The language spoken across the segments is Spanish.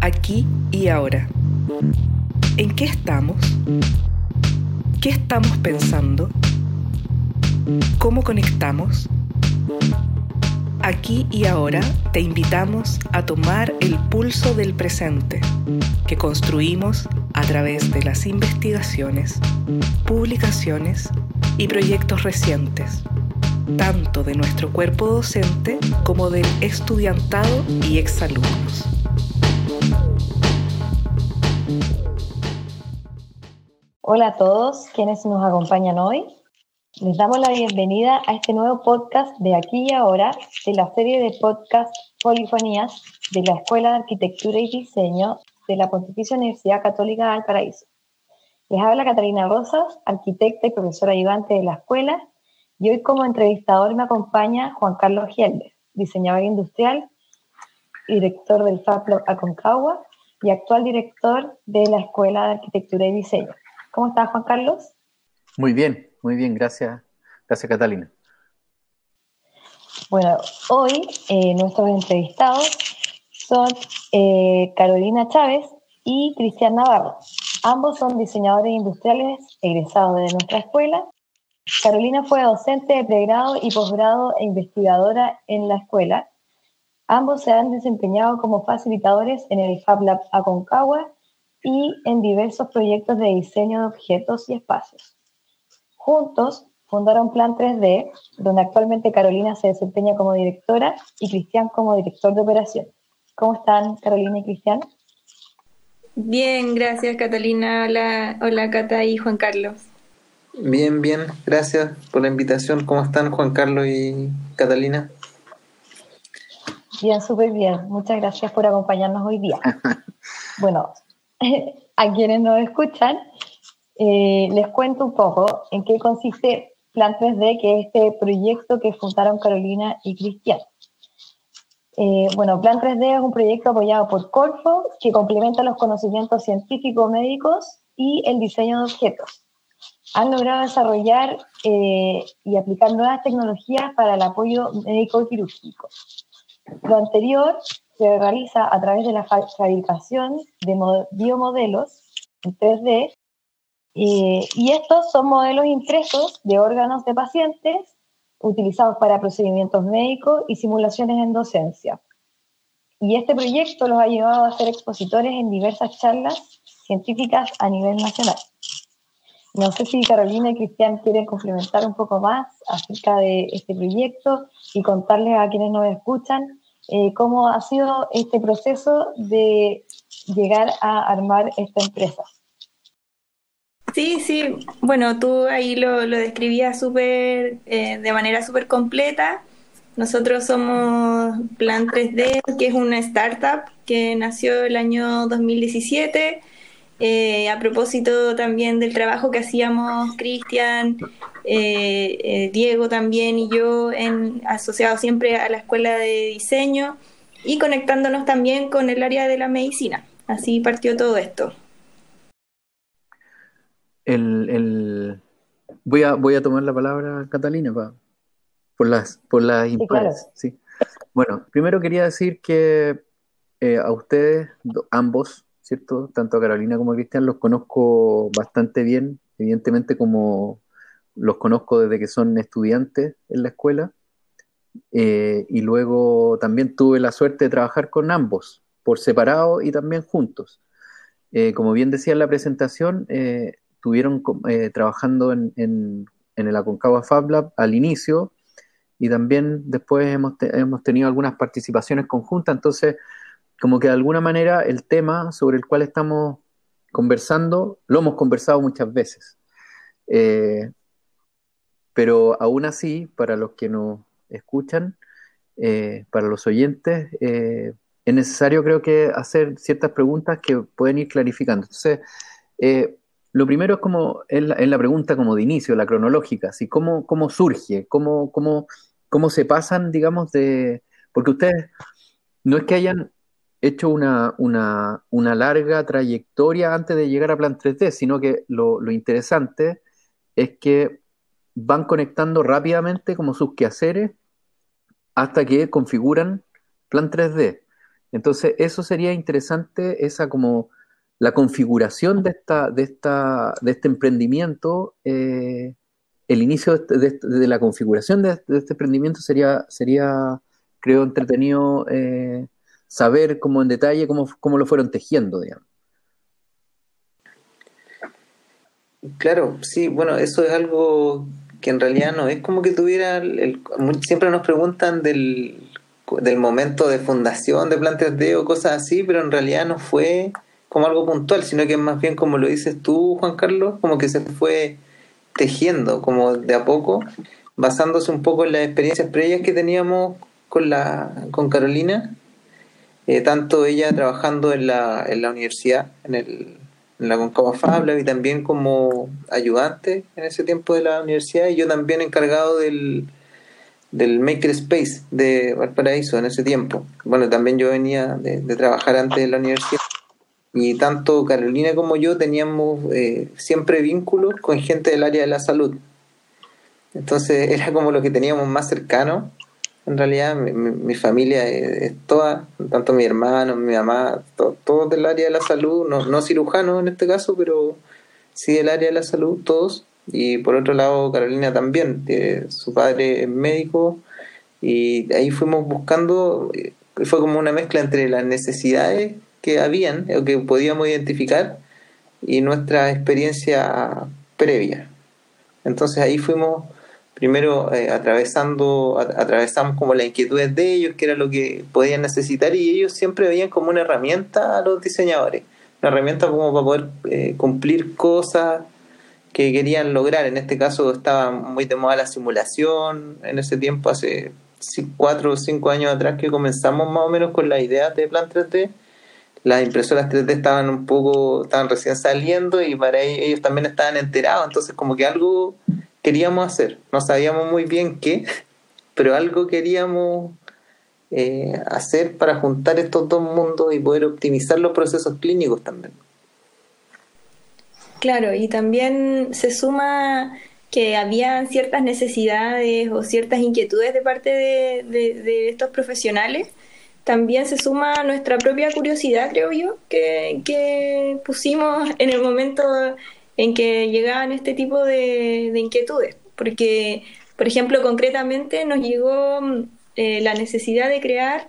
aquí y ahora. ¿En qué estamos? ¿Qué estamos pensando? ¿Cómo conectamos? Aquí y ahora te invitamos a tomar el pulso del presente que construimos a través de las investigaciones, publicaciones y proyectos recientes, tanto de nuestro cuerpo docente como del estudiantado y exalumnos. Hola a todos quienes nos acompañan hoy. Les damos la bienvenida a este nuevo podcast de aquí y ahora de la serie de podcast Polifonías de la Escuela de Arquitectura y Diseño de la Pontificia Universidad Católica de Valparaíso. Les habla Catalina Rosas, arquitecta y profesora ayudante de la escuela, y hoy como entrevistador me acompaña Juan Carlos Gielder, diseñador industrial, director del FAPLO Aconcagua y actual director de la Escuela de Arquitectura y Diseño. ¿Cómo estás, Juan Carlos? Muy bien, muy bien, gracias. Gracias, Catalina. Bueno, hoy eh, nuestros entrevistados son eh, Carolina Chávez y Cristian Navarro. Ambos son diseñadores industriales egresados de nuestra escuela. Carolina fue docente de pregrado y posgrado e investigadora en la escuela. Ambos se han desempeñado como facilitadores en el Fab Lab Aconcagua y en diversos proyectos de diseño de objetos y espacios. Juntos fundaron Plan 3D, donde actualmente Carolina se desempeña como directora y Cristian como director de operaciones. ¿Cómo están Carolina y Cristian? Bien, gracias Catalina. Hola, hola Cata y Juan Carlos. Bien, bien, gracias por la invitación. ¿Cómo están Juan Carlos y Catalina? Bien, súper bien. Muchas gracias por acompañarnos hoy día. bueno, a quienes nos escuchan, eh, les cuento un poco en qué consiste Plan 3D, que es este proyecto que fundaron Carolina y Cristian. Eh, bueno, Plan 3D es un proyecto apoyado por Corfo que complementa los conocimientos científicos médicos y el diseño de objetos. Han logrado desarrollar eh, y aplicar nuevas tecnologías para el apoyo médico y quirúrgico. Lo anterior se realiza a través de la fabricación de biomodelos en 3D y estos son modelos impresos de órganos de pacientes utilizados para procedimientos médicos y simulaciones en docencia. Y este proyecto los ha llevado a ser expositores en diversas charlas científicas a nivel nacional. No sé si Carolina y Cristian quieren complementar un poco más acerca de este proyecto y contarles a quienes nos escuchan eh, cómo ha sido este proceso de llegar a armar esta empresa. Sí, sí, bueno, tú ahí lo, lo describías súper, eh, de manera súper completa. Nosotros somos Plan 3D, que es una startup que nació el año 2017. Eh, a propósito también del trabajo que hacíamos Cristian, eh, Diego también y yo, en, asociados siempre a la escuela de diseño y conectándonos también con el área de la medicina. Así partió todo esto. El, voy, a, voy a tomar la palabra, Catalina, por las, por las sí, Bueno, primero quería decir que eh, a ustedes, ambos, ¿cierto? Tanto a Carolina como a Cristian, los conozco bastante bien, evidentemente como los conozco desde que son estudiantes en la escuela. Eh, y luego también tuve la suerte de trabajar con ambos, por separado y también juntos. Eh, como bien decía en la presentación, estuvieron eh, trabajando en, en, el Aconcagua Fab Lab al inicio y también después hemos, hemos tenido algunas participaciones conjuntas, entonces como que de alguna manera el tema sobre el cual estamos conversando lo hemos conversado muchas veces. Eh, pero aún así, para los que nos escuchan, eh, para los oyentes, es necesario creo que hacer ciertas preguntas que pueden ir clarificando. Entonces, lo primero es como, es la, pregunta como de inicio, la cronológica, así, ¿cómo, cómo surge? ¿Cómo, cómo, ¿Cómo se pasan, digamos, de... Porque ustedes no es que hayan hecho una, una, una larga trayectoria antes de llegar a Plan 3D, sino que lo, interesante es que van conectando rápidamente como sus quehaceres hasta que configuran Plan 3D. Entonces, eso sería interesante, esa como la configuración de, esta, de, esta, de este emprendimiento, eh, el inicio de, la configuración de, este emprendimiento sería, sería creo, entretenido eh, saber como en detalle cómo, cómo lo fueron tejiendo, digamos. Claro, sí, bueno, eso es algo que en realidad no es como que tuviera, el, siempre nos preguntan del, del momento de fundación de Plan 3D o cosas así, pero en realidad no fue como algo puntual, sino que más bien como lo dices tú, Juan Carlos, como que se fue tejiendo como de a poco, basándose un poco en las experiencias previas que teníamos con, la, con Carolina, eh, tanto ella trabajando en la, en la universidad, en el en la Concava Fabla y también como ayudante en ese tiempo de la universidad y yo también encargado del, del Makerspace de Valparaíso en ese tiempo. Bueno, también yo venía de, trabajar antes de la universidad y tanto Carolina como yo teníamos eh, siempre vínculos con gente del área de la salud. Entonces era como lo que teníamos más cercano en realidad mi, familia es, toda, tanto mi hermano, mi mamá, todos del área de la salud, no, no cirujanos en este caso, pero sí del área de la salud, todos. Y por otro lado, Carolina también, su padre es médico, y ahí fuimos buscando, eh, fue como una mezcla entre las necesidades que habían, o que podíamos identificar, y nuestra experiencia previa. Entonces ahí fuimos primero eh, atravesando, atravesamos como la inquietud de ellos, que era lo que podían necesitar, y ellos siempre veían como una herramienta a los diseñadores, una herramienta como para poder eh, cumplir cosas que querían lograr. En este caso estaba muy de moda la simulación, en ese tiempo, hace cuatro o cinco años atrás que comenzamos más o menos con la idea de Plan 3D, las impresoras 3D estaban un poco, estaban recién saliendo y para ellos, ellos también estaban enterados, entonces como que algo queríamos hacer. No sabíamos muy bien qué, pero algo queríamos eh, hacer para juntar estos dos mundos y poder optimizar los procesos clínicos también. Claro, y también se suma que había ciertas necesidades o ciertas inquietudes de parte de, de, estos profesionales. También se suma nuestra propia curiosidad, creo yo, que, que pusimos en el momento en que llegaban este tipo de, inquietudes, porque, por ejemplo, concretamente nos llegó eh, la necesidad de crear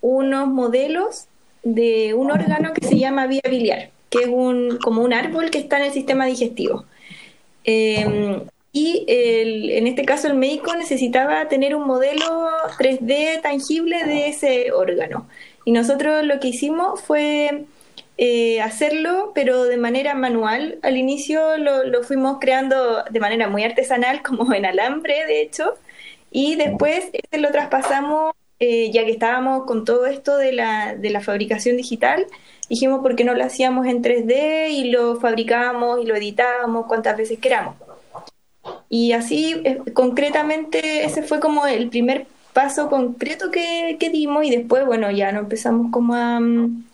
unos modelos de un órgano que se llama vía biliar, que es un, como un árbol que está en el sistema digestivo. Em, y en este caso el médico necesitaba tener un modelo 3D tangible de ese órgano. Y nosotros lo que hicimos fue eh, hacerlo, pero de manera manual. Al inicio lo, fuimos creando de manera muy artesanal, como en alambre, de hecho, y después este lo traspasamos, eh, ya que estábamos con todo esto de la, de la fabricación digital, dijimos por qué no lo hacíamos en 3D y lo fabricábamos y lo editábamos cuantas veces queramos. Y así, eh, concretamente, ese fue como el primer paso concreto que, que dimos y después, bueno, ya no empezamos como a... Mm,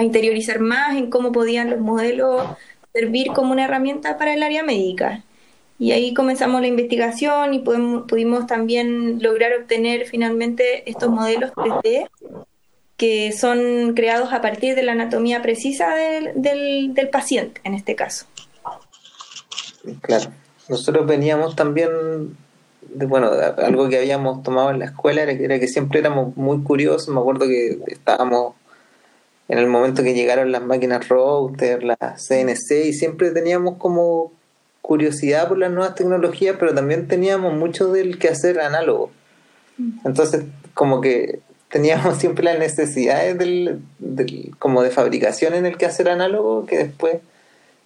a interiorizar más en cómo podían los modelos servir como una herramienta para el área médica. Y ahí comenzamos la investigación y pudimos, también lograr obtener finalmente estos modelos 3D que son creados a partir de la anatomía precisa del, del, paciente, en este caso. Claro, nosotros veníamos también bueno, algo que habíamos tomado en la escuela era que, era que siempre éramos muy curiosos, me acuerdo que estábamos en el momento que llegaron las máquinas router, las CNC, y siempre teníamos como curiosidad por las nuevas tecnologías, pero también teníamos mucho del que hacer análogo. Mm. Entonces, como que teníamos siempre las necesidades del, como de fabricación en el que hacer análogo, que después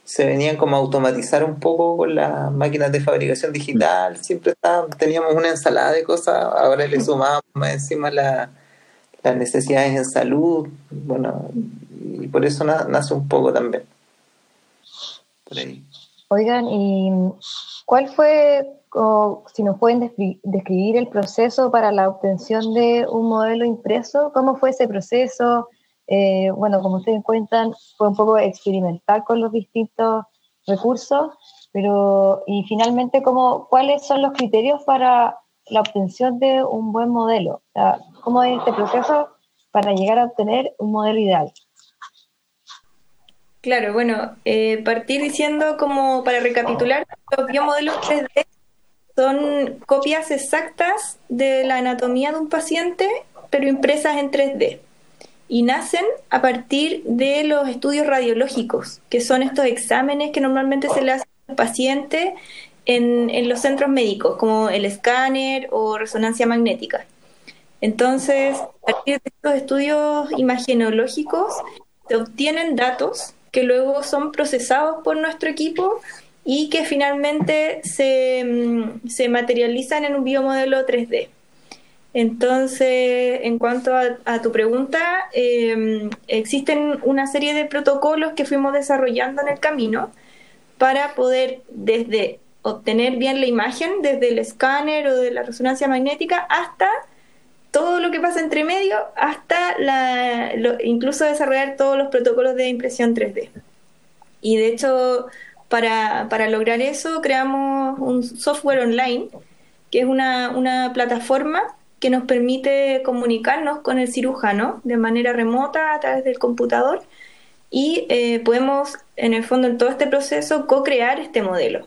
se venían como a automatizar un poco con las máquinas de fabricación digital, siempre teníamos una ensalada de cosas, ahora le sumamos más encima la las necesidades en salud, bueno, y por eso nace un poco también. Oigan, ¿y cuál fue, si nos pueden describir el proceso para la obtención de un modelo impreso? ¿Cómo fue ese proceso? Eh, bueno, como ustedes cuentan, fue un poco experimental con los distintos recursos, pero y finalmente, ¿cómo, ¿cuáles son los criterios para la obtención de un buen modelo? ¿Cómo es este proceso para llegar a obtener un modelo ideal? Claro, bueno, eh, partir diciendo como para recapitular, los biomodelos 3D son copias exactas de la anatomía de un paciente, pero impresas en 3D. Y nacen a partir de los estudios radiológicos, que son estos exámenes que normalmente se le hacen al paciente en, los centros médicos, como el escáner o resonancia magnética. Entonces, a partir de estos estudios imagenológicos, se obtienen datos que luego son procesados por nuestro equipo y que finalmente se, mm, se materializan en un biomodelo 3D. Entonces, en cuanto a, tu pregunta, em, existen una serie de protocolos que fuimos desarrollando en el camino para poder desde obtener bien la imagen, desde el escáner o de la resonancia magnética, hasta todo lo que pasa entre medio, hasta la, incluso desarrollar todos los protocolos de impresión 3D. Y de hecho, para, lograr eso creamos un software online, que es una, plataforma que nos permite comunicarnos con el cirujano de manera remota a través del computador y eh, podemos, en el fondo, en todo este proceso, co-crear este modelo.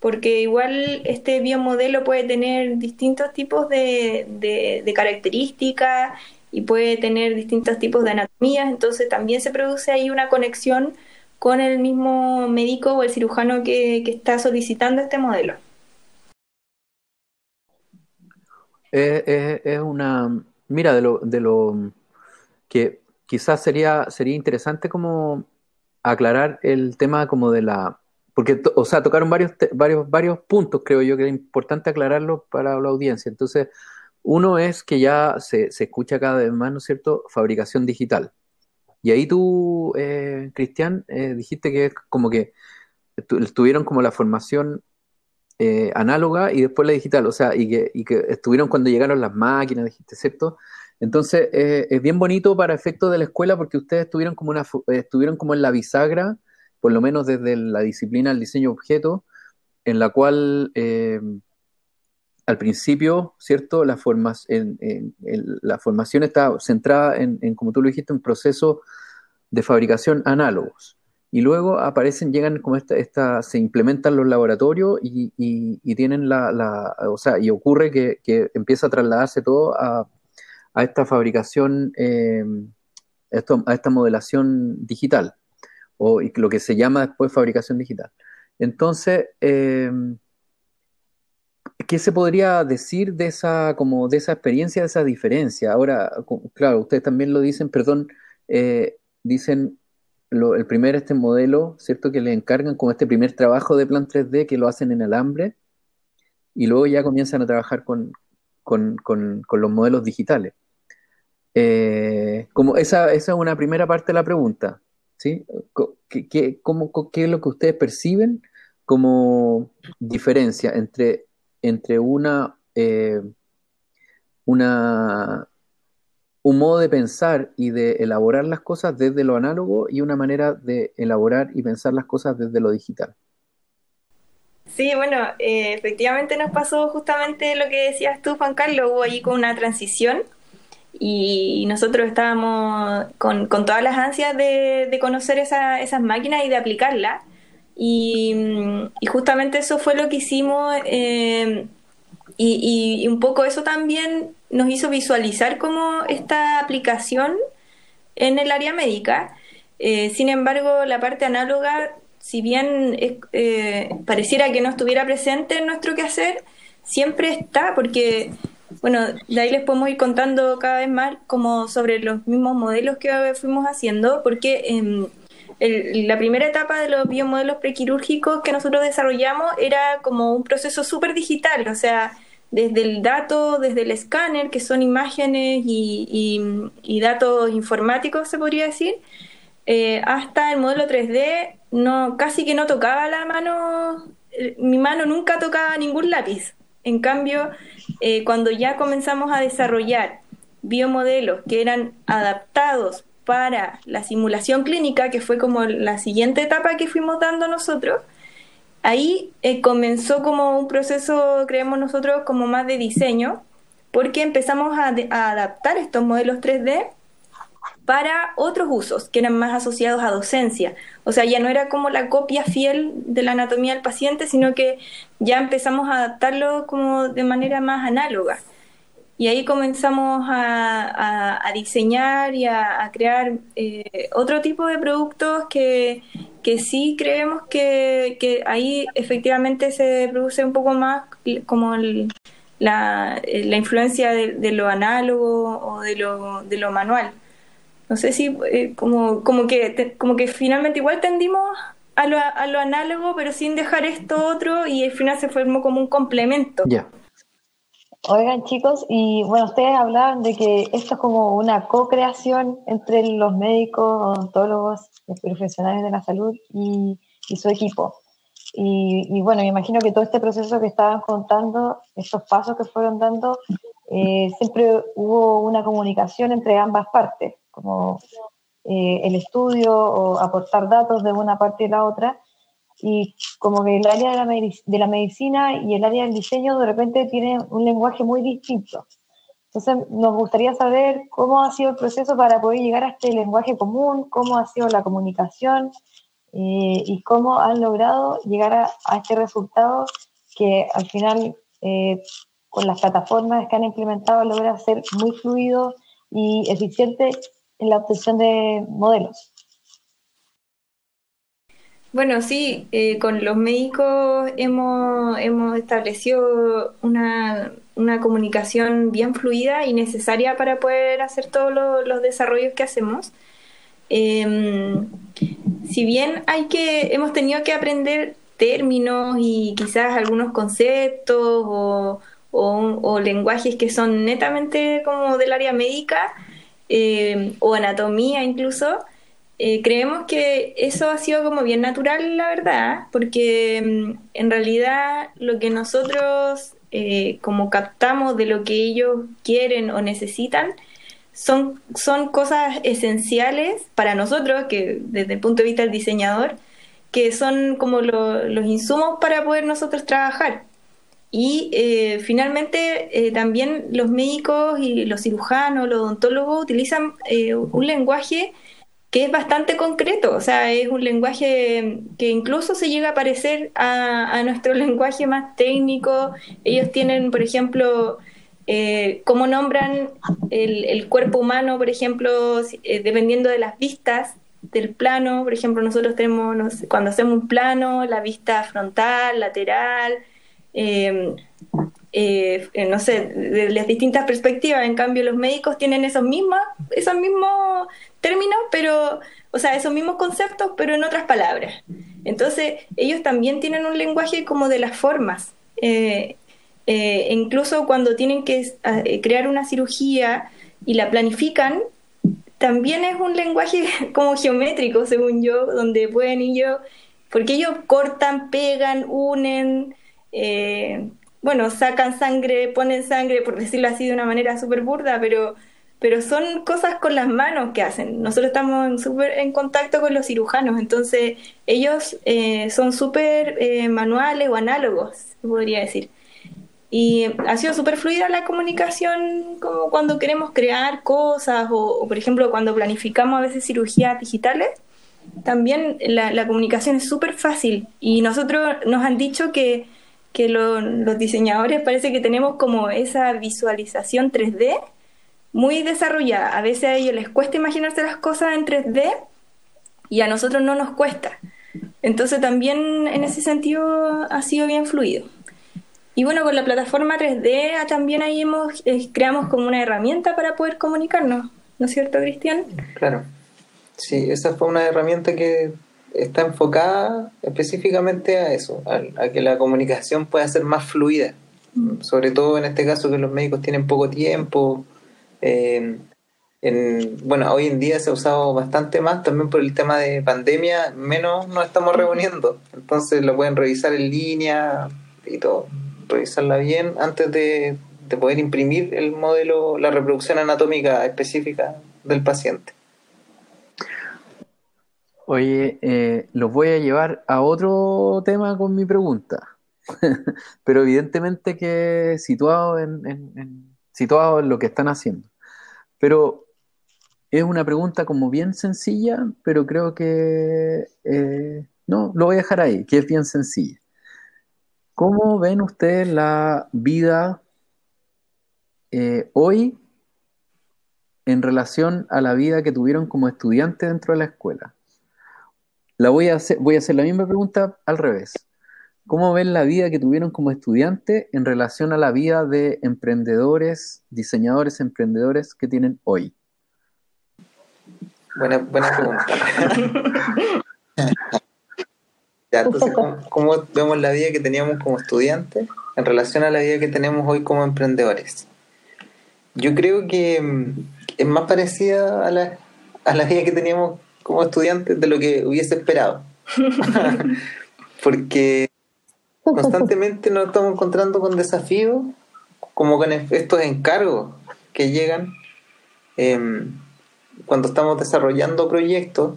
Porque igual este biomodelo puede tener distintos tipos de, características y puede tener distintos tipos de anatomías, entonces también se produce ahí una conexión con el mismo médico o el cirujano que, está solicitando este modelo. Es, una, mira, de lo, de lo que quizás sería, sería interesante como aclarar el tema como de la, porque, o sea, tocaron varios, varios, varios puntos, creo yo que es importante aclararlo para la audiencia. Entonces, uno es que ya se, se escucha cada vez más, ¿no es cierto?, fabricación digital. Y ahí tú, eh, Cristian, eh, dijiste que es como que tuvieron como la formación eh, análoga y después la digital, o sea, y que, y que estuvieron cuando llegaron las máquinas, dijiste, ¿cierto? Entonces, es bien bonito para efectos de la escuela porque ustedes estuvieron como, una, estuvieron como en la bisagra, por lo menos desde la disciplina del diseño objeto, en la cual al principio, ¿cierto? La, en, la formación está centrada en, como tú lo dijiste, un proceso de fabricación análogos. Y luego aparecen, llegan como esta, esta se implementan los laboratorios y, tienen la, o sea, y ocurre que, empieza a trasladarse todo a, esta fabricación, eh, a esta modelación digital, o lo que se llama después fabricación digital. Entonces, eh, ¿Qué se podría decir de esa, como de esa experiencia, de esa diferencia? Ahora, claro, ustedes también lo dicen, perdón, eh, dicen el primer este modelo, ¿cierto? Que le encargan como este primer trabajo de plan 3D que lo hacen en alambre y luego ya comienzan a trabajar con, los modelos digitales. Eh, como esa, esa es una primera parte de la pregunta, ¿sí? ¿Qué, qué, cómo, ¿Qué es lo que ustedes perciben como diferencia entre entre una, eh, una, un modo de pensar y de elaborar las cosas desde lo análogo y una manera de elaborar y pensar las cosas desde lo digital. Sí, bueno, eh, efectivamente nos pasó justamente lo que decías tú, Juan Carlos, hubo ahí con una transición y nosotros estábamos con, todas las ansias de, conocer esas máquinas y de aplicarlas. Y, justamente eso fue lo que hicimos eh, y, un poco eso también nos hizo visualizar como esta aplicación en el área médica. Eh, sin embargo, la parte análoga, si bien eh, pareciera que no estuviera presente en nuestro quehacer, siempre está porque bueno, de ahí les podemos ir contando cada vez más como sobre los mismos modelos que fuimos haciendo, porque em, la primera etapa de los biomodelos prequirúrgicos que nosotros desarrollamos era como un proceso súper digital, o sea, desde el dato, desde el escáner, que son imágenes y, datos informáticos, se podría decir, eh, hasta el modelo 3D, no, casi que no tocaba la mano, eh, mi mano nunca tocaba ningún lápiz. En cambio, eh, cuando ya comenzamos a desarrollar biomodelos que eran adaptados para la simulación clínica, que fue como la siguiente etapa que fuimos dando nosotros, ahí eh, comenzó como un proceso, creemos nosotros, como más de diseño, porque empezamos a, adaptar estos modelos 3D para otros usos que eran más asociados a docencia. O sea, ya no era como la copia fiel de la anatomía del paciente, sino que ya empezamos a adaptarlo como de manera más análoga. Y ahí comenzamos a, diseñar y a, crear eh, otro tipo de productos que, sí creemos que, ahí efectivamente se produce un poco más como la, influencia de, lo análogo o de lo, de lo manual. No sé si eh, como, como, que, como que finalmente igual tendimos a lo, a lo análogo, pero sin dejar esto otro y al final se formó como un complemento. Ya. Oigan chicos, y bueno, ustedes hablaban de que esto es como una co-creación entre los médicos, odontólogos, los profesionales de la salud y, su equipo. Y, bueno, me imagino que todo este proceso que estaban contando, estos pasos que fueron dando, eh, siempre hubo una comunicación entre ambas partes, como eh, el estudio o aportar datos de una parte y la otra, y como que el área de la, de la medicina y el área del diseño de repente tienen un lenguaje muy distinto. Entonces, nos gustaría saber cómo ha sido el proceso para poder llegar a este lenguaje común, cómo ha sido la comunicación eh, y cómo han logrado llegar a, este resultado que al final, eh, con las plataformas que han implementado, logra ser muy fluido y eficiente en la obtención de modelos. Bueno, sí, eh, con los médicos hemos, hemos establecido una, una, comunicación bien fluida y necesaria para poder hacer todos los desarrollos que hacemos. Em, si bien hay que, hemos tenido que aprender términos y quizás algunos conceptos o, o lenguajes que son netamente como del área médica, eh, o anatomía incluso, eh, creemos que eso ha sido como bien natural, la verdad, porque mm, en realidad lo que nosotros eh, como captamos de lo que ellos quieren o necesitan son, son cosas esenciales para nosotros, que desde el punto de vista del diseñador, que son como los insumos para poder nosotros trabajar. Y eh, finalmente eh, también los médicos y los cirujanos, los odontólogos utilizan eh, un lenguaje que es bastante concreto, o sea, es un lenguaje que incluso se llega a parecer a, nuestro lenguaje más técnico. Ellos tienen, por ejemplo, cómo nombran el, cuerpo humano, por ejemplo, dependiendo de las vistas del plano. Por ejemplo, nosotros tenemos, cuando hacemos un plano, la vista frontal, lateral, Em, eh, no sé, de las distintas perspectivas. En cambio, los médicos tienen esos mismos, esos mismos términos, pero, o sea, esos mismos conceptos, pero en otras palabras. Entonces, ellos también tienen un lenguaje como de las formas. Eh, eh, incluso cuando tienen que crear una cirugía y la planifican, también es un lenguaje como geométrico, según yo, donde pueden ellos, porque ellos cortan, pegan, unen, eh, bueno, sacan sangre, ponen sangre, por decirlo así de una manera súper burda, pero, pero son cosas con las manos que hacen. Nosotros estamos súper en contacto con los cirujanos, entonces ellos eh, son súper eh, manuales o análogos, podría decir. Y ha sido súper fluida la comunicación como cuando queremos crear cosas o, por ejemplo, cuando planificamos a veces cirugías digitales también la, la comunicación es súper fácil y nosotros nos han dicho que que los diseñadores parece que tenemos como esa visualización 3D muy desarrollada. A veces a ellos les cuesta imaginarse las cosas en 3D y a nosotros no nos cuesta. Entonces también en ese sentido ha sido bien fluido. Y bueno, con la plataforma 3D ah, también ahí hemos, eh, creamos como una herramienta para poder comunicarnos, ¿no es cierto, Cristian? Claro. Sí, esa fue una herramienta que está enfocada específicamente a eso, a, que la comunicación pueda ser más fluida. Mm. Sobre todo en este caso que los médicos tienen poco tiempo. Eh, en, bueno, hoy en día se ha usado bastante más, también por el tema de pandemia, menos nos estamos reuniendo. Entonces lo pueden revisar en línea y todo, revisarla bien antes de, de poder imprimir el modelo, la reproducción anatómica específica del paciente. Oye, eh, los voy a llevar a otro tema con mi pregunta, pero evidentemente que situado en, situado en lo que están haciendo. Pero es una pregunta como bien sencilla, pero creo que eh, no, lo voy a dejar ahí, que es bien sencilla. ¿Cómo ven ustedes la vida eh, hoy en relación a la vida que tuvieron como estudiantes dentro de la escuela? La voy a hacer, voy a hacer la misma pregunta al revés. ¿Cómo ven la vida que tuvieron como estudiantes en relación a la vida de emprendedores, diseñadores, emprendedores que tienen hoy? Buena, buena pregunta. entonces, ¿cómo, vemos la vida que teníamos como estudiantes en relación a la vida que tenemos hoy como emprendedores? Yo creo que mm, es más parecida a la, a la vida que teníamos como estudiantes de lo que hubiese esperado. Porque constantemente nos estamos encontrando con desafíos, como con estos encargos que llegan em, cuando estamos desarrollando proyectos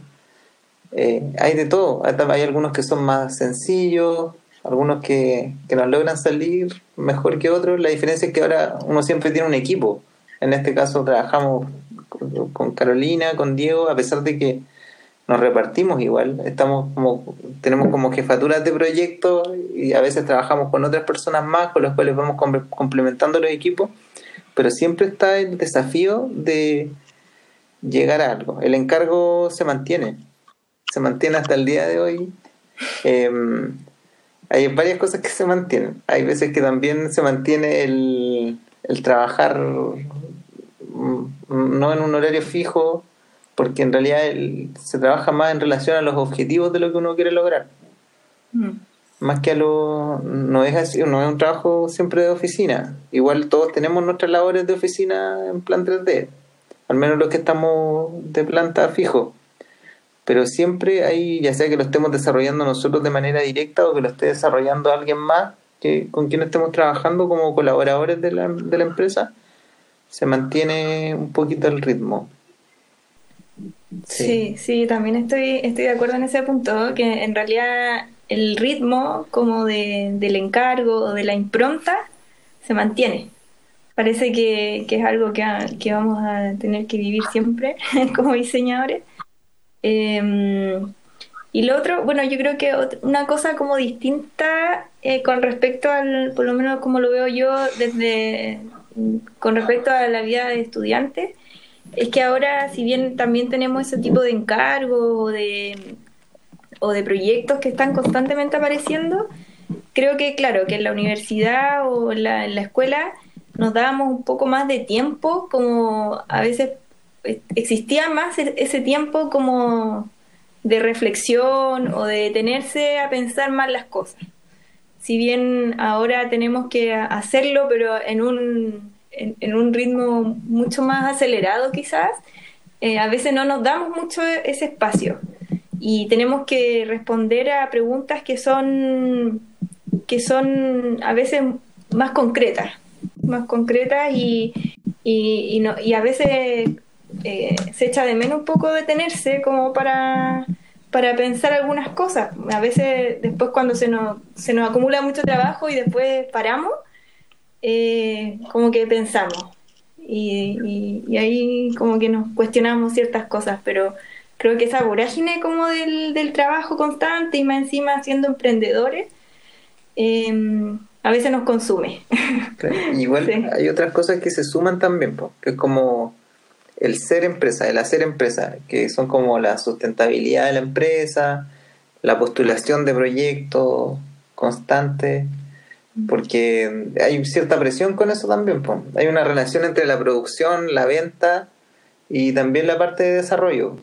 eh, hay de todo. Hay algunos que son más sencillos, algunos que, que nos logran salir mejor que otros. La diferencia es que ahora uno siempre tiene un equipo. En este caso trabajamos con Carolina, con Diego, a pesar de que nos repartimos igual, estamos como, tenemos como jefaturas de proyectos y a veces trabajamos con otras personas más con las cuales vamos complementando los equipos, pero siempre está el desafío de llegar a algo. El encargo se mantiene se mantiene hasta el día de hoy. Em, hay varias cosas que se mantienen. Hay veces que también se mantiene el, trabajar mm, no en un horario fijo, porque en realidad se trabaja más en relación a los objetivos de lo que uno quiere lograr. Mm. Más que a lo. No es, así, no es un trabajo siempre de oficina. Igual todos tenemos nuestras labores de oficina en plan 3D, al menos los que estamos de planta fijo pero siempre hay, ya sea que lo estemos desarrollando nosotros de manera directa o que lo esté desarrollando alguien más que, con quien estemos trabajando como colaboradores de la, de la empresa, se mantiene un poquito el ritmo. Sí. sí, también estoy, estoy de acuerdo en ese punto, que en realidad el ritmo como de, del encargo o de la impronta se mantiene. Parece que, que es algo que, que vamos a tener que vivir siempre como diseñadores Em, y lo otro, bueno, yo creo que una cosa como distinta eh, con respecto al, por lo menos como lo veo yo desde, con respecto a la vida de estudiante, es que ahora, si bien también tenemos ese tipo de encargos o de, o de proyectos que están constantemente apareciendo, creo que, claro, que en la universidad o en la, escuela nos dábamos un poco más de tiempo, como a veces existía más e-, ese tiempo como de reflexión o de detenerse a pensar más las cosas. Si bien ahora tenemos que hacerlo, pero en un, en, un ritmo mucho más acelerado quizás, eh, a veces no nos damos mucho ese espacio y tenemos que responder a preguntas que son que son a veces más concretas, más concretas y, y, no, y a veces eh, se echa de menos un poco detenerse como para, para pensar algunas cosas. A veces después cuando se nos, se nos acumula mucho trabajo y después paramos, eh, como que pensamos. Y, y, ahí como que nos cuestionamos ciertas cosas, pero creo que esa vorágine como del, del trabajo constante y más encima siendo emprendedores, em, a veces nos consume. Igual hay otras cosas que se suman también, que es como el ser empresa, el hacer empresa, que son como la sustentabilidad de la empresa, la postulación de proyectos constante, porque hay cierta presión con eso también. Pues. Hay una relación entre la producción, la venta y también la parte de desarrollo.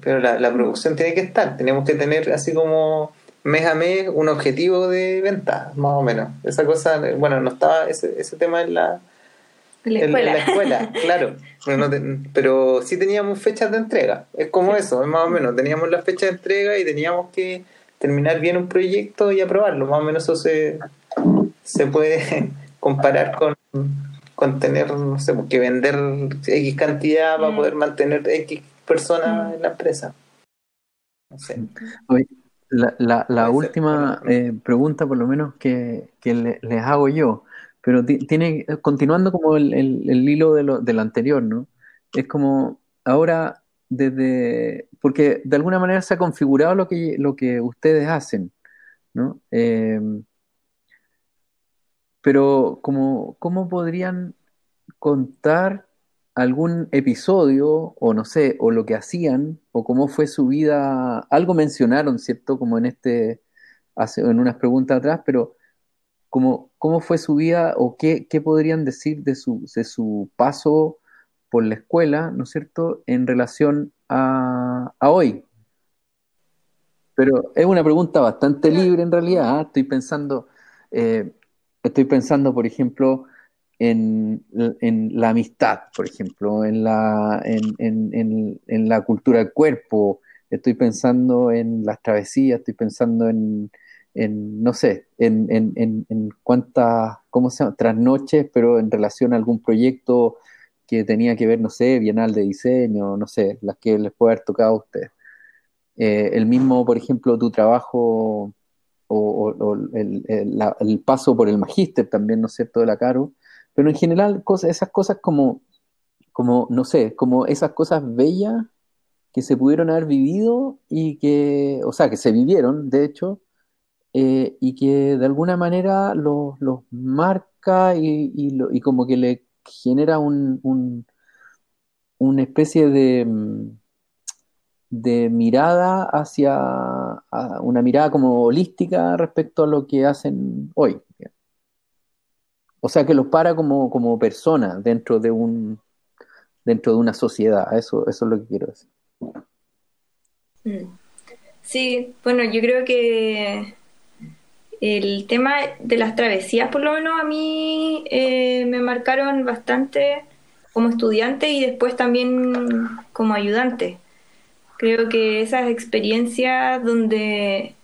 Pero la, la producción tiene que estar, tenemos que tener así como mes a mes un objetivo de venta, más o menos. Esa cosa, bueno, no estaba ese, ese tema en la, en la escuela. claro. Pero, sí teníamos fechas de entrega. Es como eso, más o menos. Teníamos la fecha de entrega y teníamos que terminar bien un proyecto y aprobarlo. Más o menos eso se, se puede comparar con, con tener, no sé, que vender X cantidad para mm. poder mantener X personas mm. en la empresa. No sé. la, la, última eh, pregunta, por lo menos, que, que les hago yo pero tiene, continuando como el, el, hilo de lo, del anterior, ¿no? Es como, ahora, desde, porque de alguna manera se ha configurado lo que, lo que ustedes hacen, ¿no? Em, pero como, ¿cómo podrían contar algún episodio, o no sé, o lo que hacían, o cómo fue su vida? Algo mencionaron, ¿cierto? Como en este, hace, en unas preguntas atrás, pero ¿cómo, cómo fue su vida o qué, qué podrían decir de su, de su paso por la escuela, ¿no es cierto?, en relación a, hoy. Pero es una pregunta bastante libre en realidad. ¿ah? Estoy pensando, eh, estoy pensando, por ejemplo, en, la amistad, por ejemplo, en la, en, la cultura del cuerpo, estoy pensando en las travesías, estoy pensando en, no sé, en, en, cuántas, ¿cómo se llama? Trasnoches, pero en relación a algún proyecto que tenía que ver, no sé, Bienal de Diseño, no sé, las que les puede haber tocado a ustedes. Eh, el mismo, por ejemplo, tu trabajo o, el, paso por el magíster también, ¿no es cierto?, de la Caro, pero en general cosas, esas cosas como, como, no sé, como esas cosas bellas que se pudieron haber vivido y que, o sea, que se vivieron, de hecho, eh, y que de alguna manera los, marca y, y como que le genera un, una especie de, mm, de mirada hacia una mirada como holística respecto a lo que hacen hoy. O sea que los para como, como personas dentro de un dentro de una sociedad. Eso, eso es lo que quiero decir. Mm. Sí, bueno, yo creo que el tema de las travesías, por lo menos a mí eh, me marcaron bastante como estudiante y después también como ayudante. Creo que esas experiencias donde,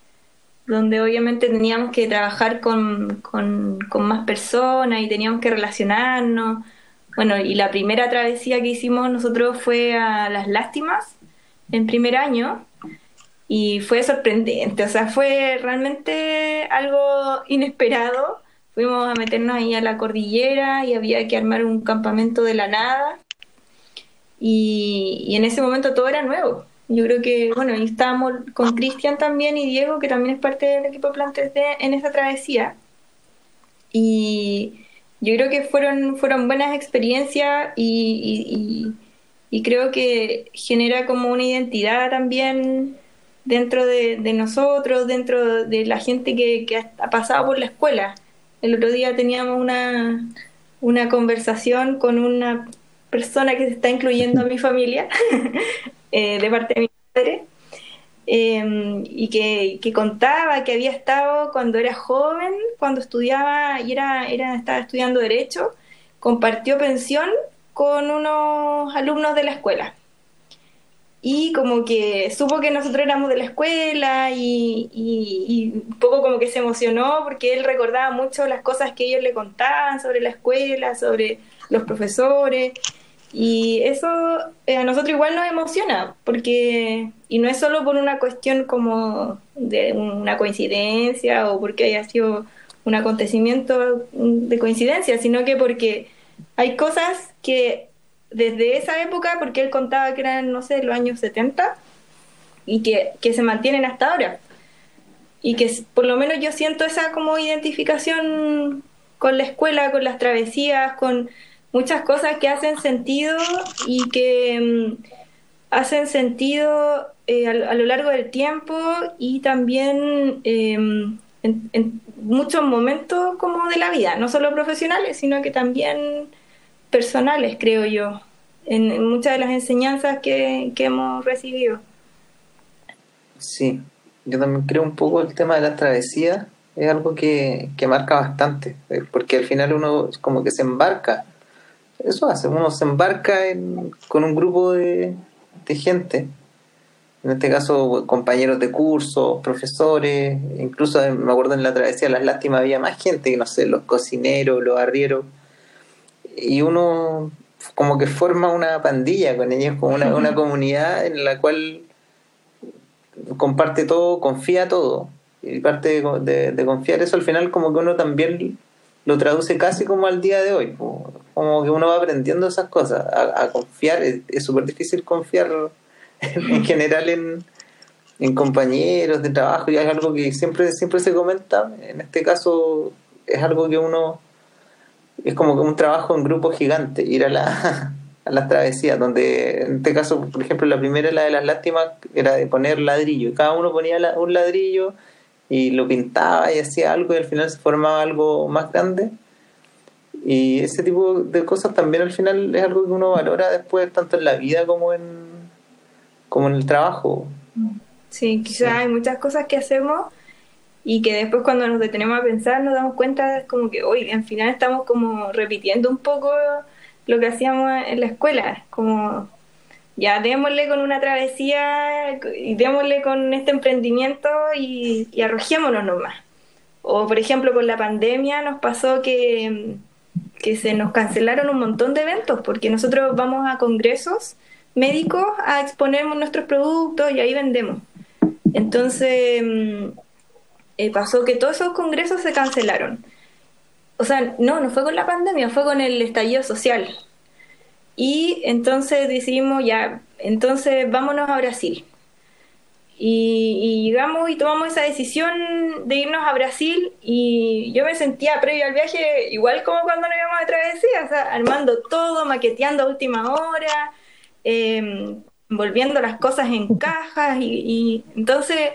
donde obviamente teníamos que trabajar con, con, con más personas y teníamos que relacionarnos. Bueno, y la primera travesía que hicimos nosotros fue a Las Lástimas en primer año y fue sorprendente, o sea, fue realmente algo inesperado. Fuimos a meternos ahí a la cordillera y había que armar un campamento de la nada. Y, en ese momento todo era nuevo. Yo creo que, bueno, y estábamos con Cristian también y Diego, que también es parte del equipo Plan 3D en esa travesía. Y yo creo que fueron, fueron buenas experiencias y, y creo que genera como una identidad también dentro de, nosotros, dentro de la gente que, ha pasado por la escuela. El otro día teníamos una, una conversación con una persona que se está incluyendo a mi familia, eh, de parte de mi padre, em, y que, que, contaba que había estado cuando era joven, cuando estudiaba y era, era, estaba estudiando Derecho, compartió pensión con unos alumnos de la escuela. Y como que supo que nosotros éramos de la escuela y, un poco como que se emocionó porque él recordaba mucho las cosas que ellos le contaban sobre la escuela, sobre los profesores y eso eh, a nosotros igual nos emociona porque y no es solo por una cuestión como de una coincidencia o porque haya sido un acontecimiento de coincidencia, sino que porque hay cosas que desde esa época, porque él contaba que eran, no sé, los años 70, y que, que se mantienen hasta ahora. Y que por lo menos yo siento esa como identificación con la escuela, con las travesías, con muchas cosas que hacen sentido y que mm, hacen sentido eh, a, lo largo del tiempo y también em, en, muchos momentos como de la vida, no solo profesionales, sino que también personales, creo yo, en, muchas de las enseñanzas que, hemos recibido. Sí, yo también creo un poco el tema de las travesías, es algo que, marca bastante, eh, porque al final uno como que se embarca, eso hace, uno se embarca con un grupo de, de gente, en este caso compañeros de curso, profesores, incluso me acuerdo en la travesía de las lástimas había más gente, no sé, los cocineros, los arrieros, y uno como que forma una pandilla con ellos, como una, una comunidad en la cual comparte todo, confía todo. Y parte de, confiar eso al final como que uno también lo traduce casi como al día de hoy. Como que uno va aprendiendo esas cosas, a, confiar, es súper difícil confiar en, general en, compañeros de trabajo, y es algo que siempre, siempre se comenta, en este caso es algo que uno, es como que un trabajo en grupo gigante, ir a la... las travesías, donde en este caso, por ejemplo, la primera, la de las lástimas, era de poner ladrillo, y cada uno ponía un ladrillo y lo pintaba y hacía algo y al final se formaba algo más grande y ese tipo de cosas también al final es algo que uno valora después, tanto en la vida como en, como en el trabajo. Sí, quizás hay muchas cosas que hacemos y que después cuando nos detenemos a pensar nos damos cuenta como que hoy al final estamos como repitiendo un poco lo que hacíamos en la escuela, como ya démosle con una travesía y démosle con este emprendimiento y, y arrojémonos nomás. O por ejemplo con la pandemia nos pasó que que se nos cancelaron un montón de eventos porque nosotros vamos a congresos médicos a exponer nuestros productos y ahí vendemos. Entonces mm, eh, pasó que todos esos congresos se cancelaron. O sea, no, no fue con la pandemia, fue con el estallido social. Y entonces decidimos ya, entonces vámonos a Brasil. Y, llegamos y tomamos esa decisión de irnos a Brasil y yo me sentía previo al viaje igual como cuando nos íbamos a travesía, o sea, armando todo, maqueteando a última hora, em, volviendo las cosas en cajas y, entonces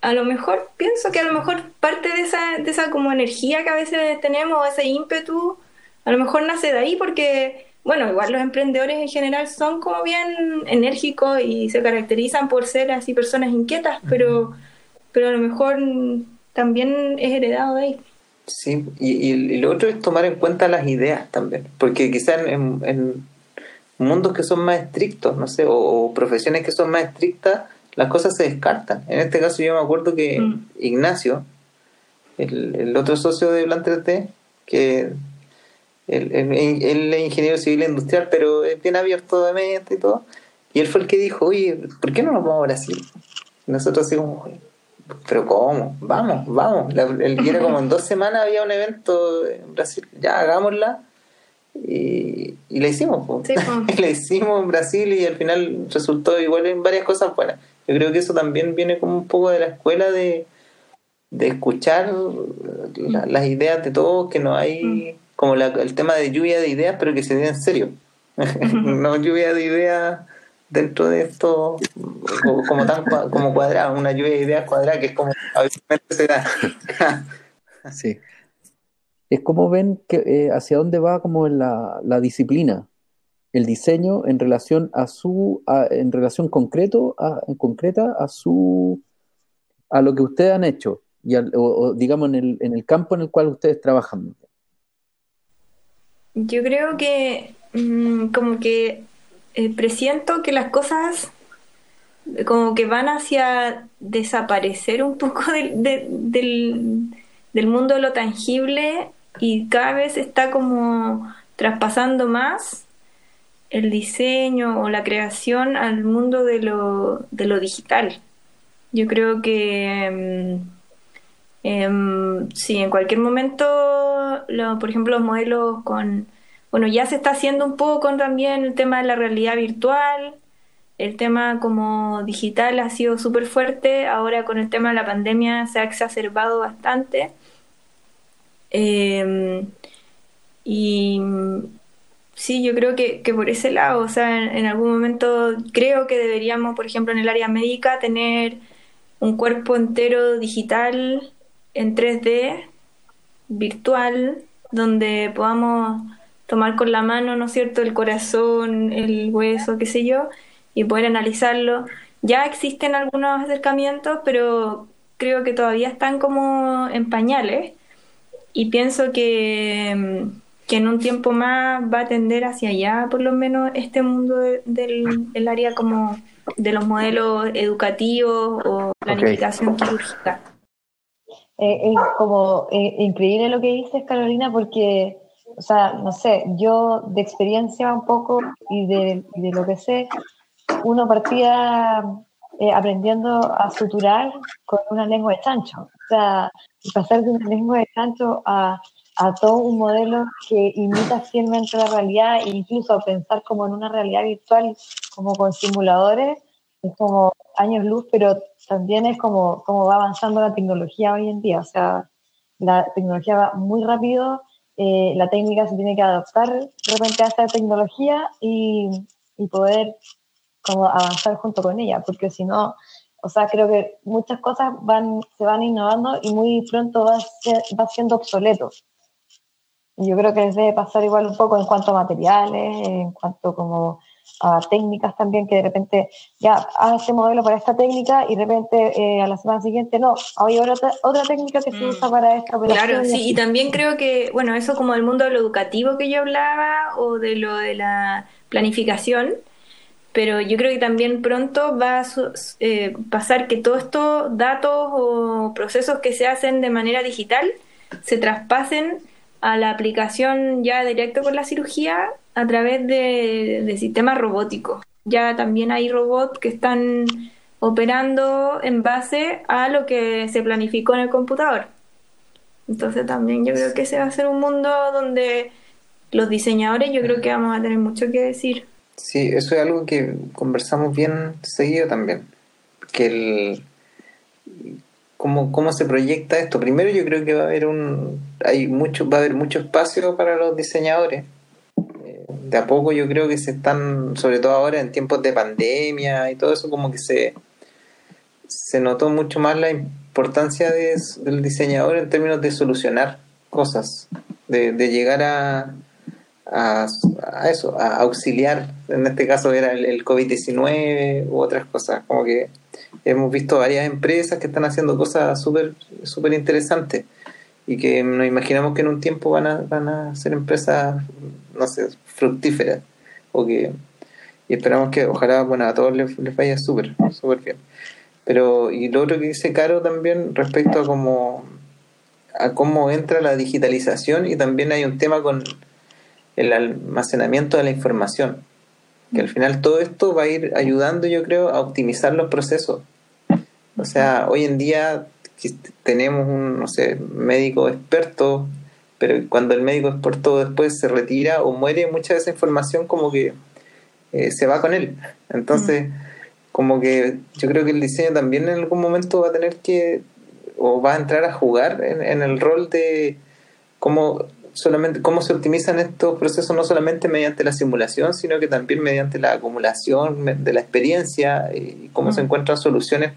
a lo mejor pienso que a lo mejor parte de esa, de esa como energía que a veces tenemos, ese ímpetu, a lo mejor nace de ahí porque bueno, igual los emprendedores en general son como bien enérgicos y se caracterizan por ser así personas inquietas, pero, pero a lo mejor también es heredado de ahí. Sí, y, lo otro es tomar en cuenta las ideas también, porque quizás en, mundos que son más estrictos, no sé, o, profesiones que son más estrictas, las cosas se descartan. En este caso yo me acuerdo que mm. Ignacio, el, el, otro socio de Plan 3D, que él, es ingeniero civil industrial, pero es bien abierto de mente y todo. Y él fue el que dijo, oye, ¿por qué no nos vamos a Brasil? Y nosotros así como, pero ¿cómo? Vamos, vamos. él era como en dos semanas había un evento en Brasil, ya hagámosla. Y, y la hicimos, sí, la hicimos en Brasil y al final resultó igual en varias cosas buenas. Yo creo que eso también viene como un poco de la escuela de, de escuchar las ideas de todos, que no hay como el tema de lluvia de ideas, pero que se dé en serio. no lluvia de ideas dentro de esto como, tan como cuadrada, una lluvia de ideas cuadrada que es como habitualmente se da. sí. Es como ven que eh, hacia dónde va como la, la, disciplina, el diseño en relación a su, en relación concreto, a, en concreta a su, a lo que ustedes han hecho y o, digamos en el, en el campo en el cual ustedes trabajan. Yo creo que mm, como que eh, presiento que las cosas como que van hacia desaparecer un poco del, del mundo de lo tangible y cada vez está como traspasando más el diseño o la creación al mundo de lo, de lo digital. Yo creo que mm, Em, sí, en cualquier momento, por ejemplo, los modelos con, bueno, ya se está haciendo un poco con también el tema de la realidad virtual, el tema como digital ha sido súper fuerte, ahora con el tema de la pandemia se ha exacerbado bastante. Em, y sí, yo creo que, por ese lado, o sea, en algún momento creo que deberíamos, por ejemplo, en el área médica, tener un cuerpo entero digital en 3D virtual donde podamos tomar con la mano, ¿no es cierto?, el corazón, el hueso, qué sé yo, y poder analizarlo. Ya existen algunos acercamientos, pero creo que todavía están como en pañales y pienso que, que en un tiempo más va a tender hacia allá, por lo menos, este mundo del, área como de los modelos educativos o planificación quirúrgica. Eh, es como eh, increíble lo que dices, Carolina, porque, o sea, no sé, yo de experiencia un poco y de, lo que sé, uno partía eh, aprendiendo a suturar con una lengua de chancho. O sea, pasar de una lengua de chancho a a todo un modelo que imita fielmente la realidad e incluso pensar como en una realidad virtual, como con simuladores, es como años luz, pero también es como, como va avanzando la tecnología hoy en día. O sea, la tecnología va muy rápido, eh, la técnica se tiene que adaptar de repente a esta tecnología y, y poder como avanzar junto con ella, porque si no, o sea, creo que muchas cosas van, se van innovando y muy pronto va, va siendo obsoleto. Yo creo que debe pasar igual un poco en cuanto a materiales, en cuanto como a técnicas también, que de repente ya haz este modelo para esta técnica y de repente eh, a la semana siguiente no, hay otra, otra técnica que se mm. usa para esta Claro, sí, y también creo que, bueno, eso como el mundo de lo educativo que yo hablaba o de lo de la planificación, pero yo creo que también pronto va a eh, pasar que todos estos datos o procesos que se hacen de manera digital se traspasen a la aplicación ya directo con la cirugía a través de, sistemas robóticos. Ya también hay robots que están operando en base a lo que se planificó en el computador. Entonces también yo creo que ese va a ser un mundo donde los diseñadores yo creo que vamos a tener mucho que decir. Sí, eso es algo que conversamos bien seguido también. Que el cómo, cómo se proyecta esto. Primero yo creo que va a haber un hay mucho va a haber mucho espacio para los diseñadores. Eh, de a poco yo creo que se están, sobre todo ahora en tiempos de pandemia y todo eso, como que se, se notó mucho más la importancia del diseñador en términos de solucionar cosas, de, de llegar a, a, eso, a auxiliar, en este caso era el, COVID-19 u otras cosas, como que hemos visto varias empresas que están haciendo cosas súper super interesantes y que nos imaginamos que en un tiempo van a, van a ser empresas, no sé, fructíferas o que y esperamos que ojalá bueno a todos les, les vaya súper súper bien pero y lo otro que dice Caro también respecto a cómo a cómo entra la digitalización y también hay un tema con el almacenamiento de la información. Que al final todo esto va a ir ayudando, yo creo, a optimizar los procesos. O sea, hoy en día tenemos un, no sé, médico experto, pero cuando el médico experto después se retira o muere, mucha de esa información como que eh, se va con él. Entonces, como que yo creo que el diseño también en algún momento va a tener que, o va a entrar a jugar en, en el rol de cómo solamente cómo se optimizan estos procesos no solamente mediante la simulación, sino que también mediante la acumulación de la experiencia y cómo se mm. encuentran soluciones.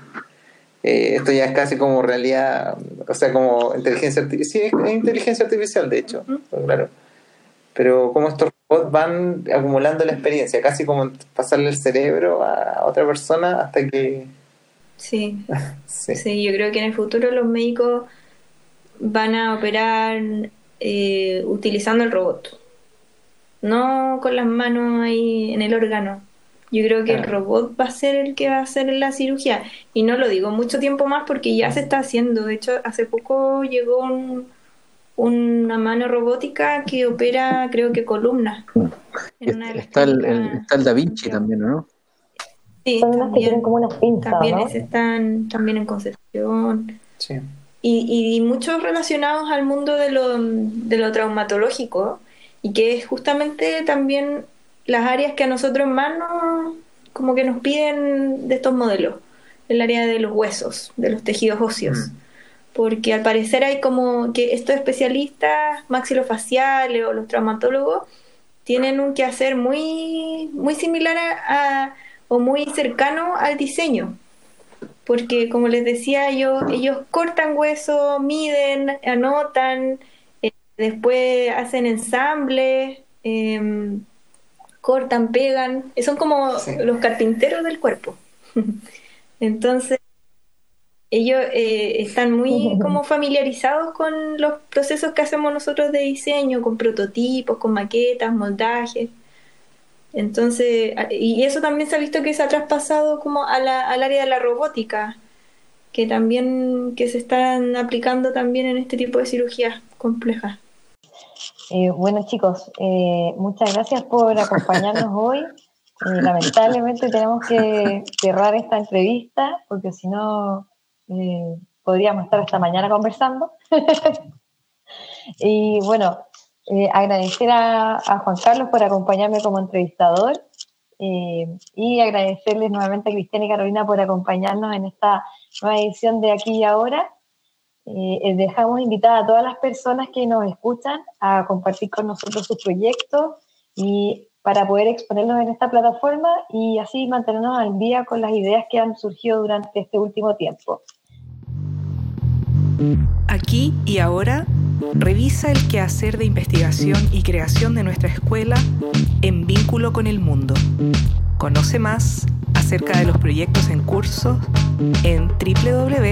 Eh, esto ya es casi como realidad, o sea, como inteligencia artificial. Sí, es inteligencia artificial, de hecho, claro. Pero cómo estos robots van acumulando la experiencia, casi como pasarle el cerebro a otra persona hasta que... Sí. sí. sí, yo creo que en el futuro los médicos van a operar eh, utilizando el robot. No con las manos ahí en el órgano. Yo creo que el robot va a ser el que va a hacer la cirugía. Y no lo digo mucho tiempo más porque ya se está haciendo. De hecho, hace poco llegó una mano robótica que opera, creo que columnas. está, el, Da Vinci también, ¿no? Sí, también, como unas pinzas, también están también en concepción. Sí y, muchos relacionados al mundo de lo, de lo traumatológico y que es justamente también las áreas que a nosotros más nos, como que nos piden de estos modelos, el área de los huesos, de los tejidos óseos. Mm. Porque al parecer hay como que estos especialistas maxilofaciales o los traumatólogos tienen un quehacer muy, muy similar a, o muy cercano al diseño porque como les decía yo, ellos cortan hueso, miden, anotan, eh, después hacen ensamble, em, cortan, pegan, son como los carpinteros del cuerpo. Entonces, ellos eh, están muy como familiarizados con los procesos que hacemos nosotros de diseño, con prototipos, con maquetas, moldajes. Entonces, y eso también se ha visto que se ha traspasado como a la, al área de la robótica, que también que se están aplicando también en este tipo de cirugías complejas. Eh, bueno chicos, eh, muchas gracias por acompañarnos hoy. Eh, lamentablemente tenemos que cerrar esta entrevista porque si no podríamos estar esta mañana conversando. Y bueno, eh, agradecer a, Juan Carlos por acompañarme como entrevistador eh, y agradecerles nuevamente a Cristian y Carolina por acompañarnos en esta nueva edición de Aquí y Ahora. Eh, dejamos invitada a todas las personas que nos escuchan a compartir con nosotros sus proyectos y para poder exponerlos en esta plataforma y así mantenernos al día con las ideas que han surgido durante este último tiempo. Aquí y ahora, revisa el quehacer de investigación y creación de nuestra escuela en vínculo con el mundo. Conoce más acerca de los proyectos en curso en www.ead.pucd.cl.